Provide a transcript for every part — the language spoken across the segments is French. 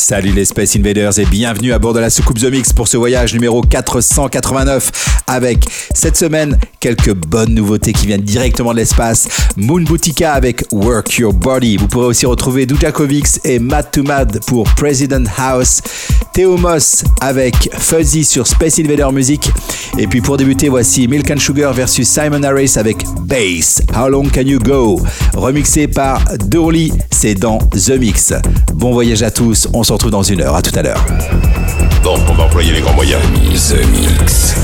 Salut les Space Invaders et bienvenue à bord de la soucoupe The Mix pour ce voyage numéro 489 avec cette semaine quelques bonnes nouveautés qui viennent directement de l'espace. Moon Boutica avec Work Your Body. Vous pourrez aussi retrouver Dujakovics et Mad to Mad pour President House. Theo Moss avec Fuzzy sur Space Invader Music. Et puis pour débuter, voici Milk and Sugar versus Simon Harris avec Bass. How Long Can You Go? Remixé par Dorley, c'est dans The Mix. Bon voyage à tous, retrouve dans une heure. À tout à l'heure. Bon, on va employer les grands moyens. The Mix.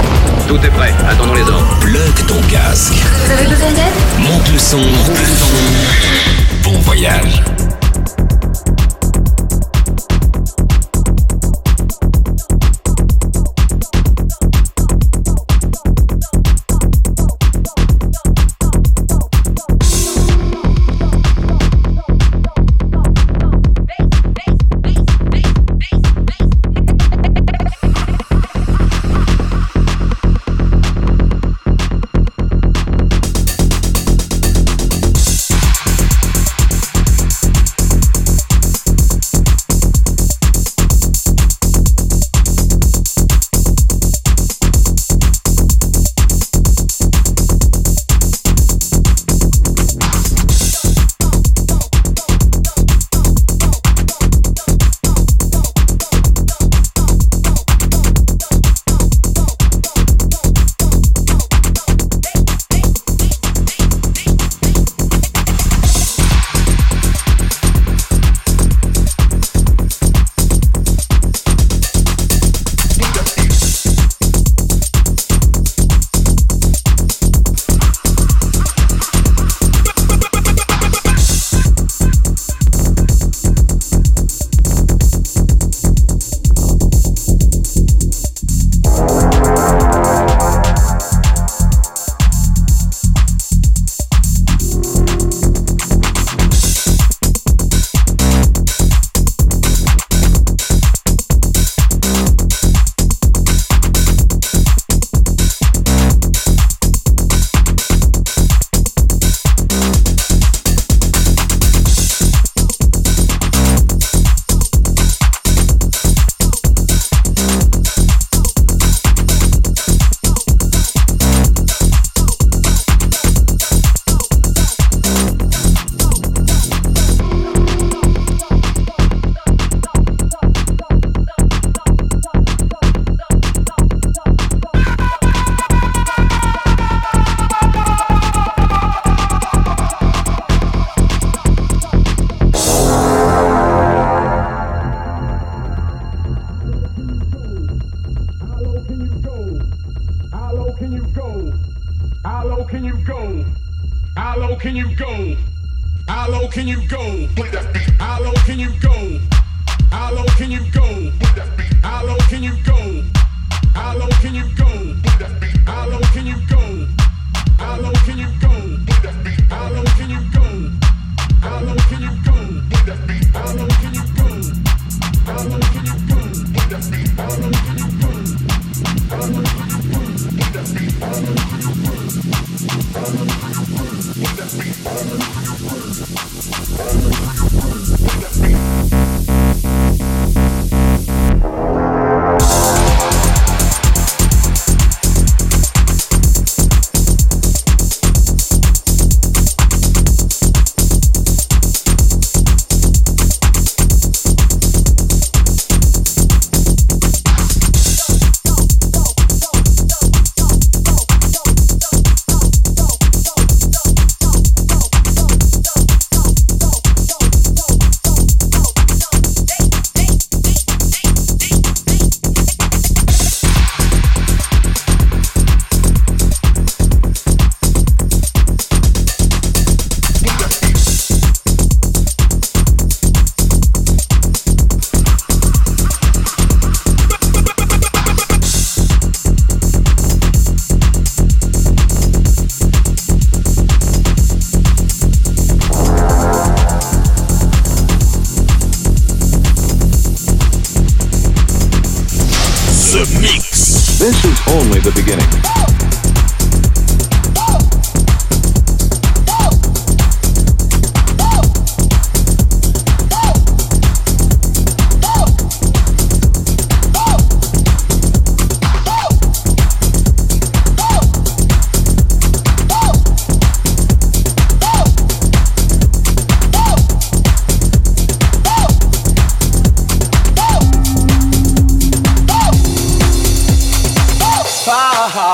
Tout est prêt, attendons les ordres. Plug ton casque. Vous avez besoin d'aide? Monte le son. Monte le son. Bon voyage.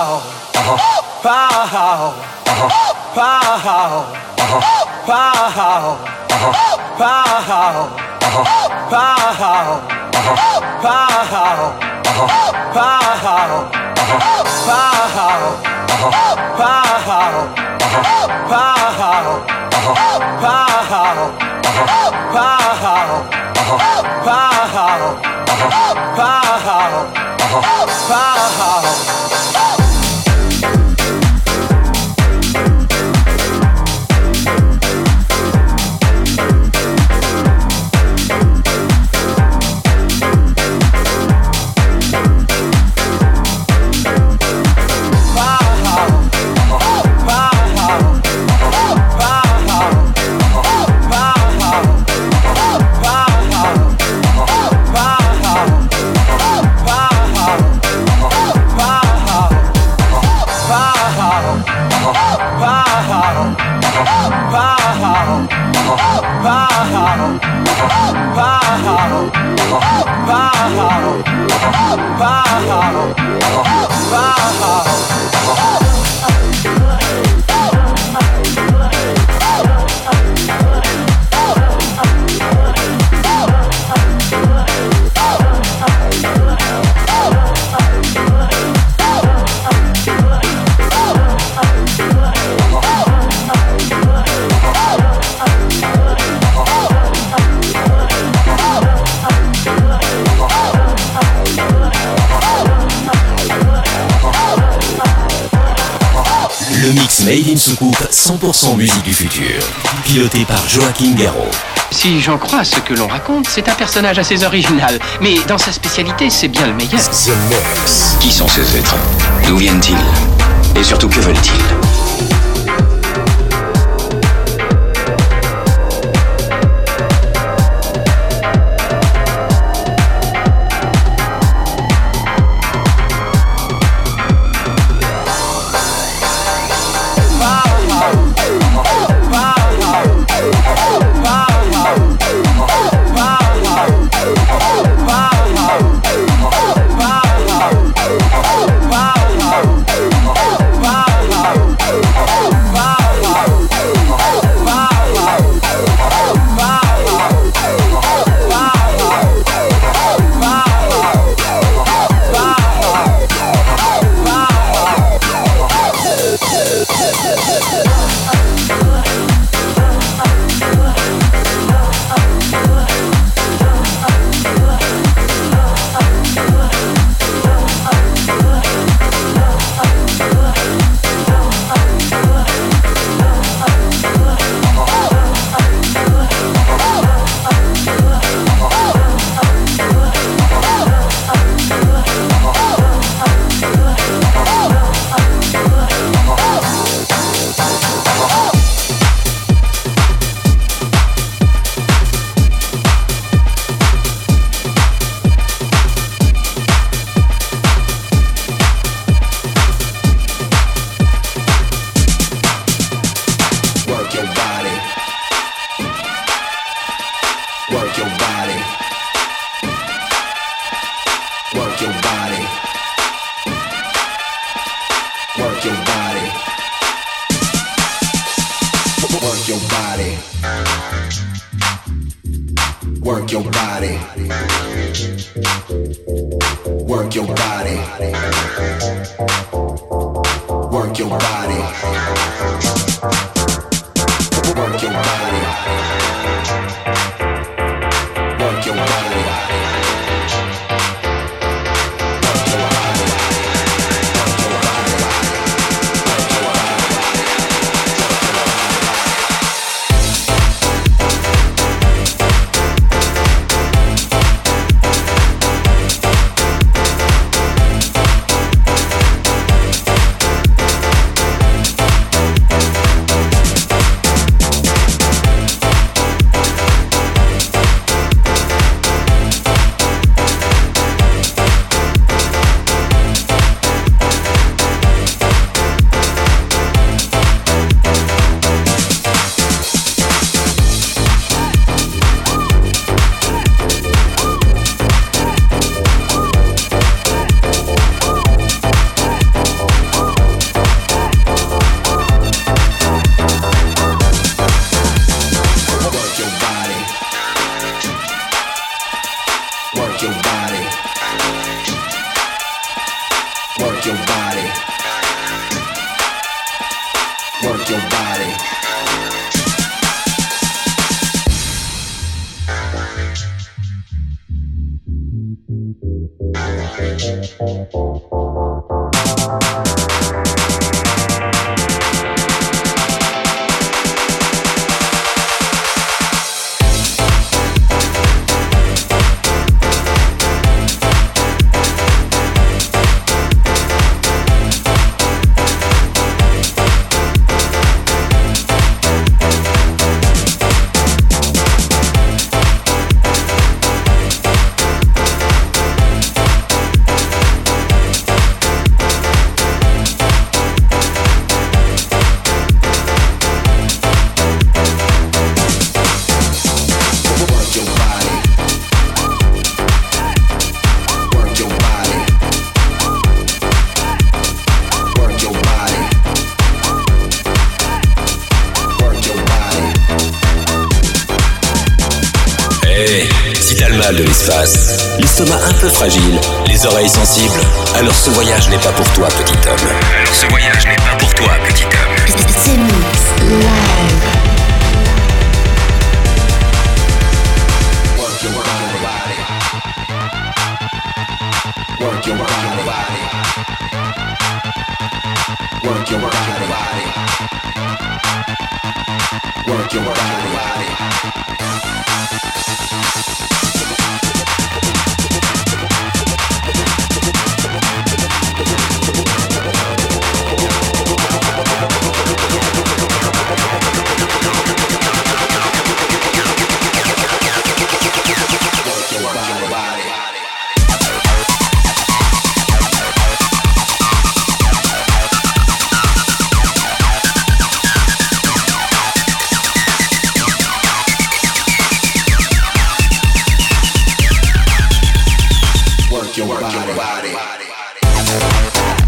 pow, pow, pow, pow, pow, pow, pow, pow, pow, pow, pow, pow, pow, pow, pow, pow, pow. Pow! Pow! Pow! Pow! Pow! Made in Soucoupe, 100% musique du futur. Piloté par Joaquin Garraud. Si j'en crois ce que l'on raconte, c'est un personnage assez original. Mais dans sa spécialité, c'est bien le meilleur. The Mix. Qui sont ces êtres? D'où viennent-ils? Et surtout, que veulent-ils? your body. Fragile, les oreilles sensibles, alors ce voyage n'est pas pour toi, petit homme. work your body.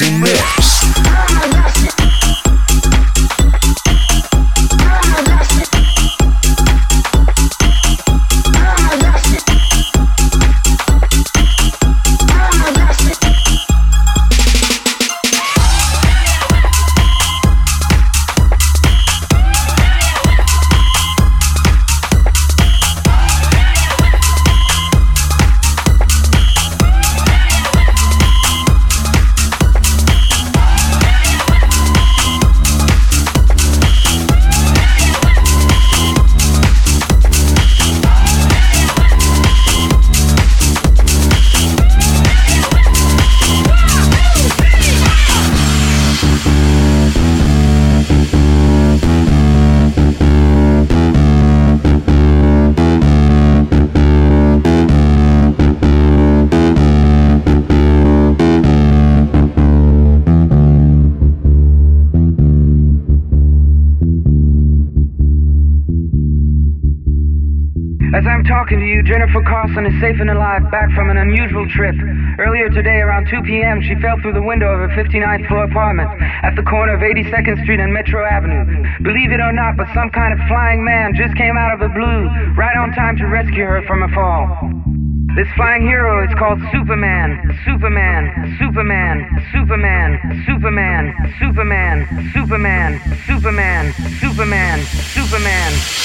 Mixing Mix. Jennifer Carlson is safe and alive back from an unusual trip. Earlier today, around 2 p.m., she fell through the window of her 59th floor apartment at the corner of 82nd Street and Metro Avenue. Believe it or not, but some kind of flying man just came out of the blue, right on time to rescue her from a fall. This flying hero is called Superman. Superman. Superman. Superman. Superman. Superman. Superman. Superman. Superman. Superman.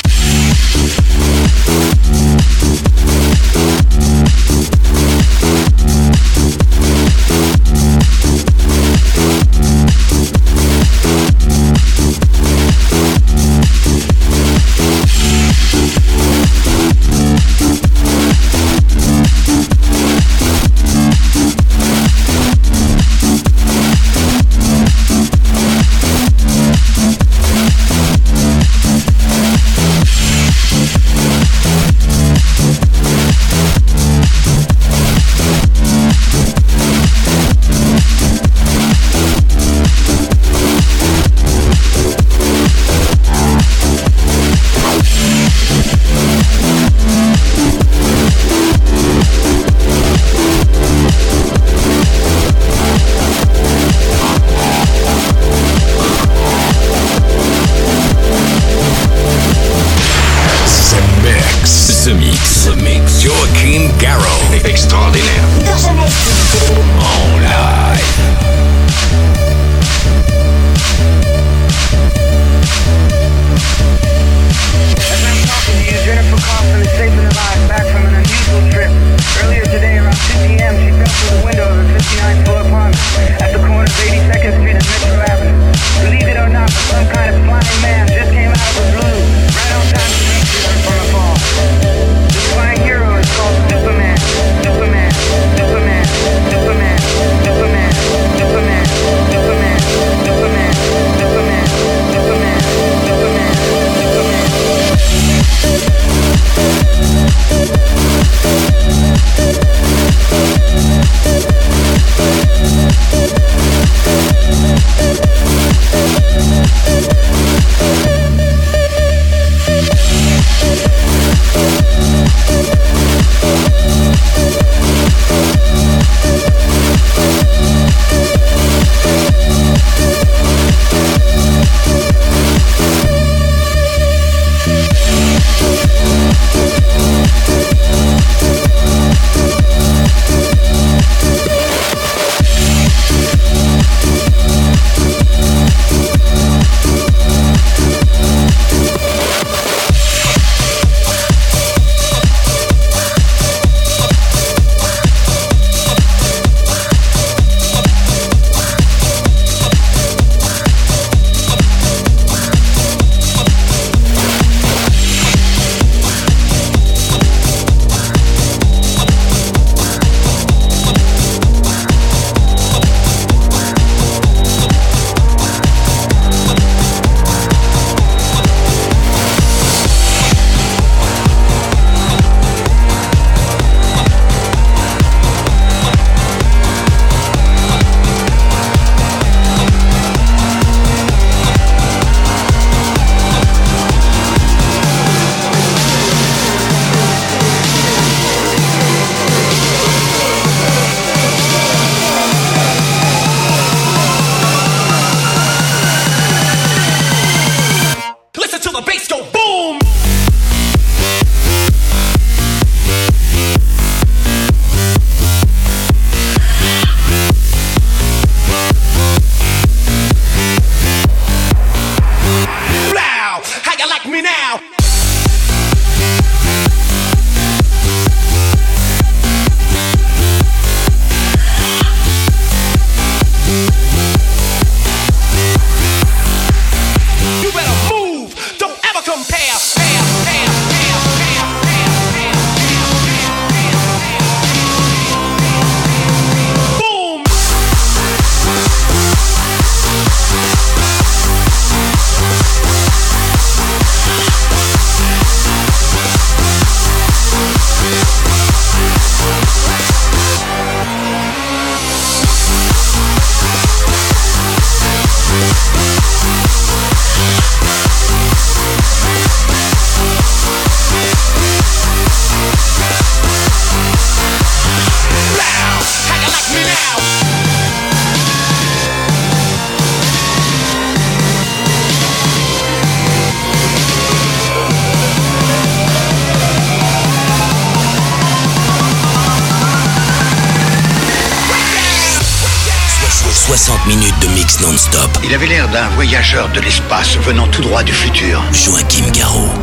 Il avait l'air d'un voyageur de l'espace venant tout droit du futur. Joachim Garraud.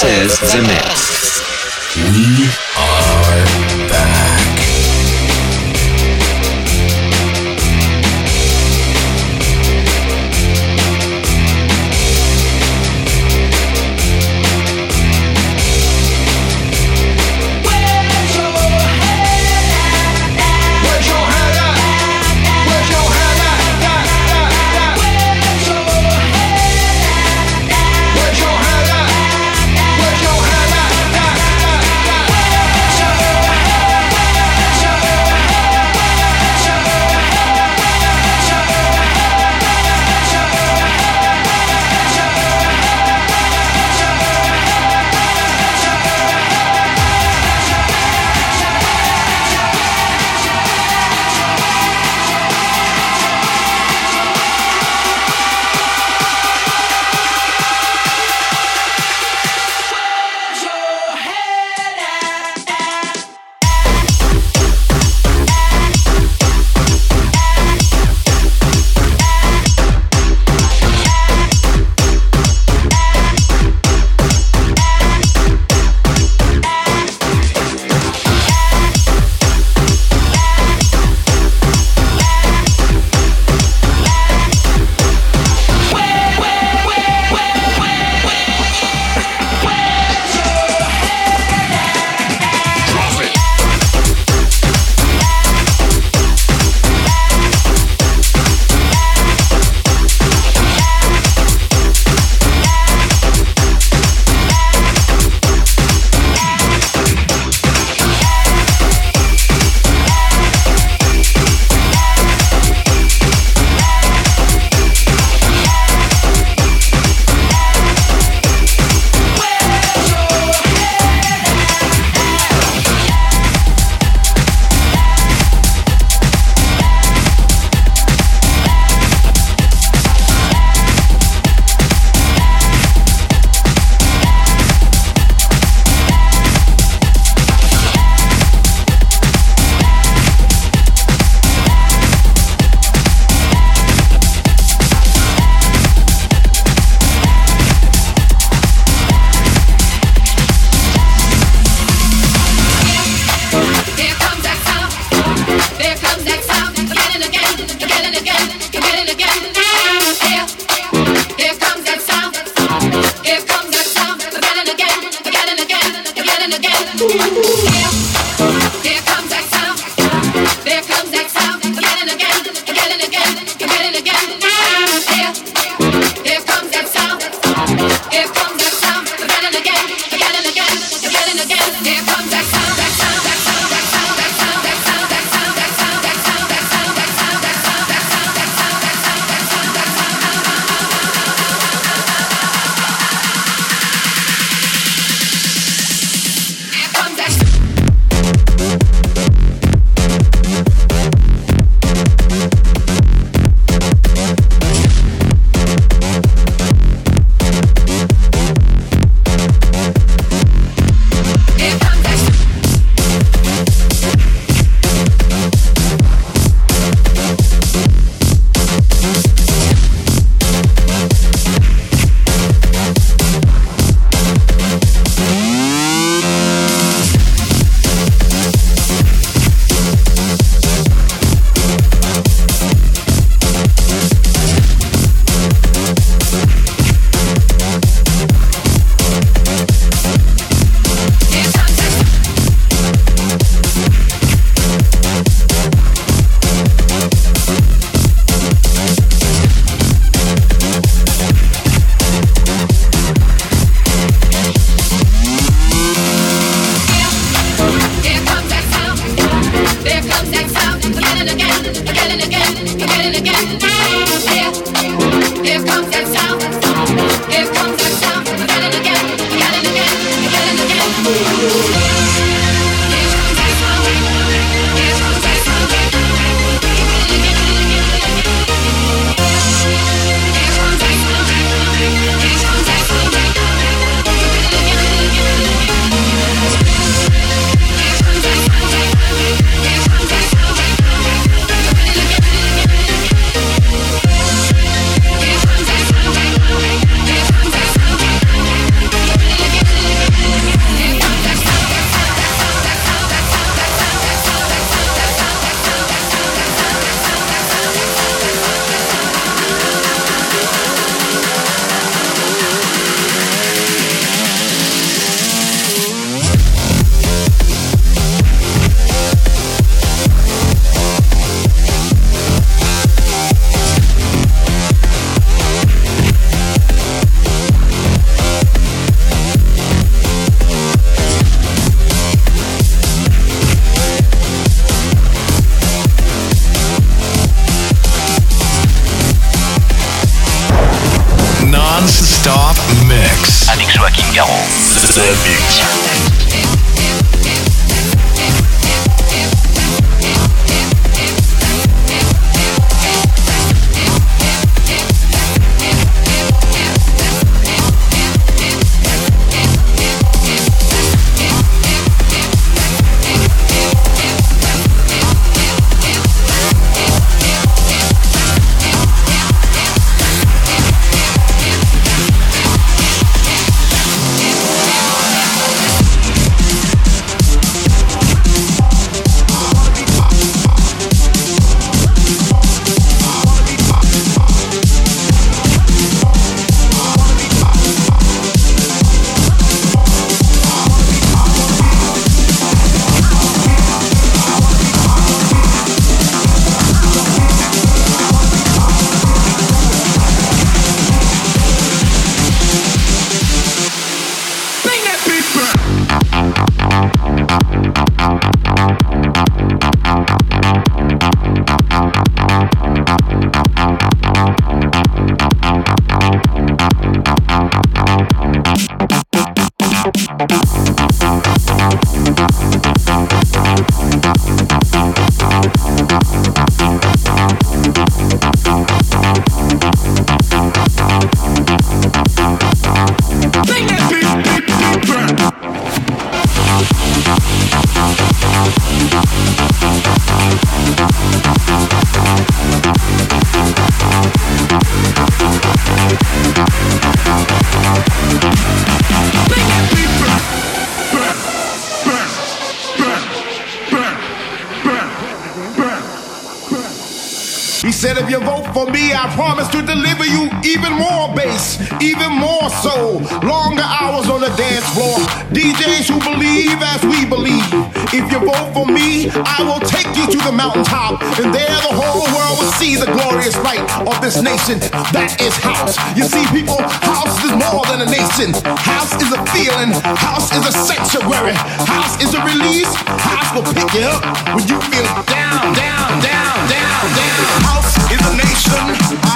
This is The Mix. Promise to deliver you even more bass, even more soul, longer hours on the dance floor. DJs who believe as we believe. If you vote for me, I will take you to the mountaintop, and there the whole world will see the glorious light of this nation. That is house. You see, people, house is more than a nation. House is a feeling. House is a sanctuary. House is a release. House will pick you up when you feel down, down, down, down, down. House is a nation.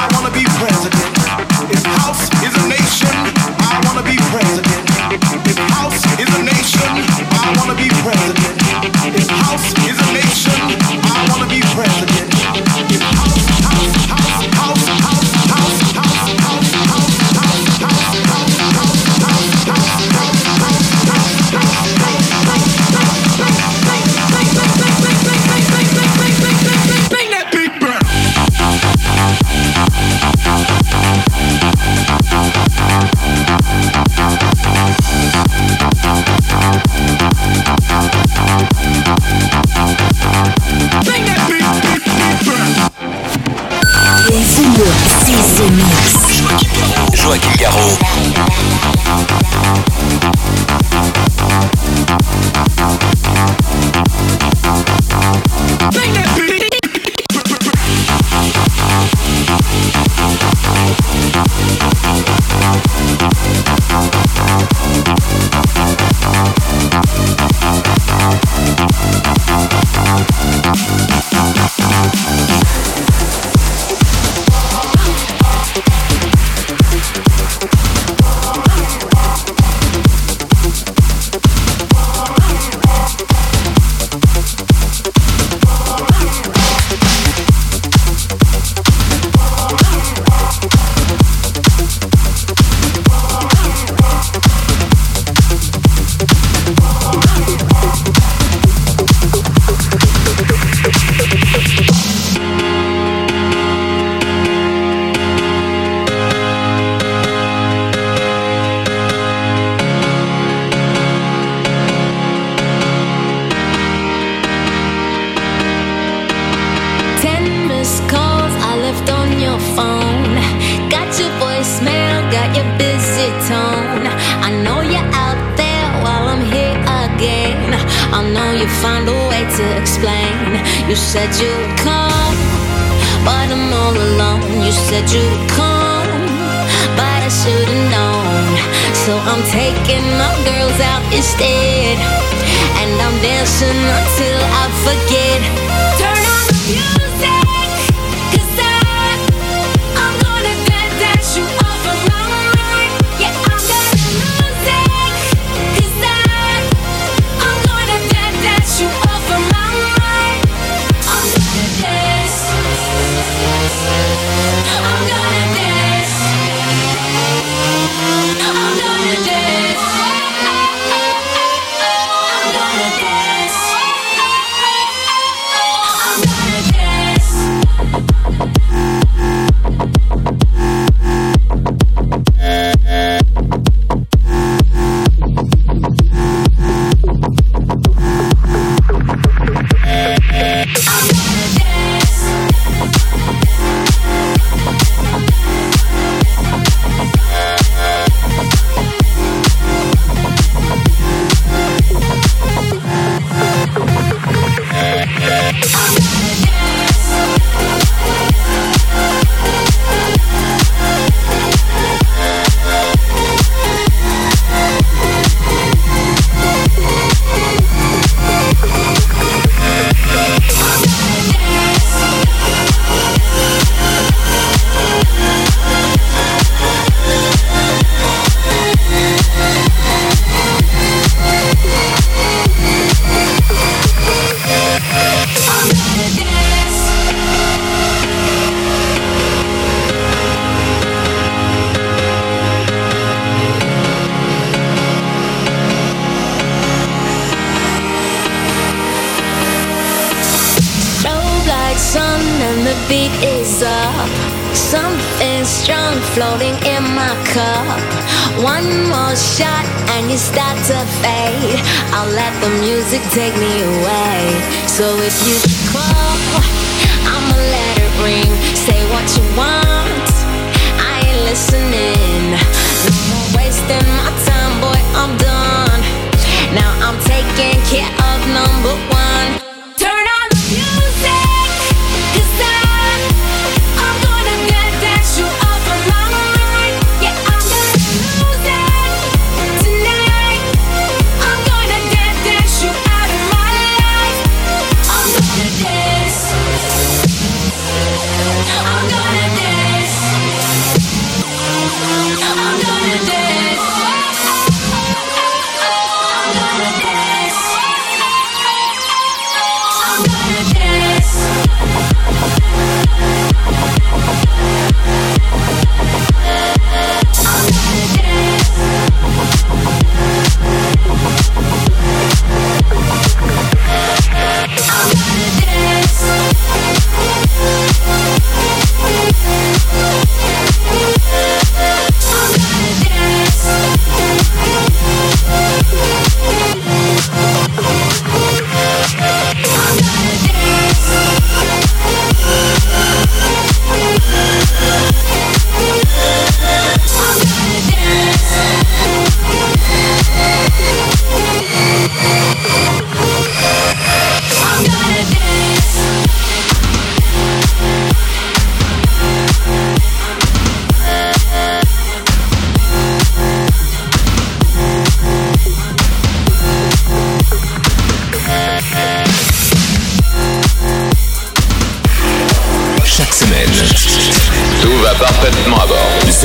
I'll let the music take me away. So if you call, I'ma let it ring. Say what you want. I ain't listening. No more wasting my time, boy. I'm done. Now I'm taking care of number one.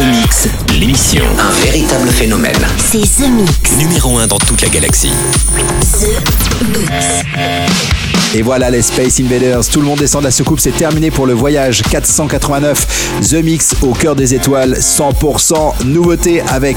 Mix, l'émission. Un véritable phénomène. C'est The Mix. Numéro 1 dans toute la galaxie. The Mix. Et voilà les Space Invaders, tout le monde descend de la soucoupe, c'est terminé pour le voyage 489 The Mix au cœur des étoiles, 100% nouveauté avec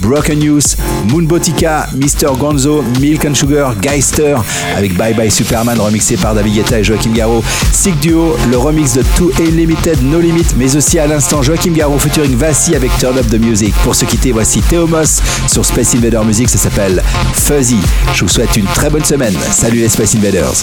Broken News, Moonbotica, Mr. Gonzo, Milk and Sugar, Geister avec Bye Bye Superman remixé par David Guetta et Joachim Garraud, Sick Duo, le remix de Too Unlimited No Limit, mais aussi à l'instant Joachim Garraud featuring Vassi avec Turn Up the Pour se quitter, voici Théomos sur Space Invader Music, ça s'appelle Fuzzy. Je vous souhaite une très bonne semaine. Salut les Space Invaders.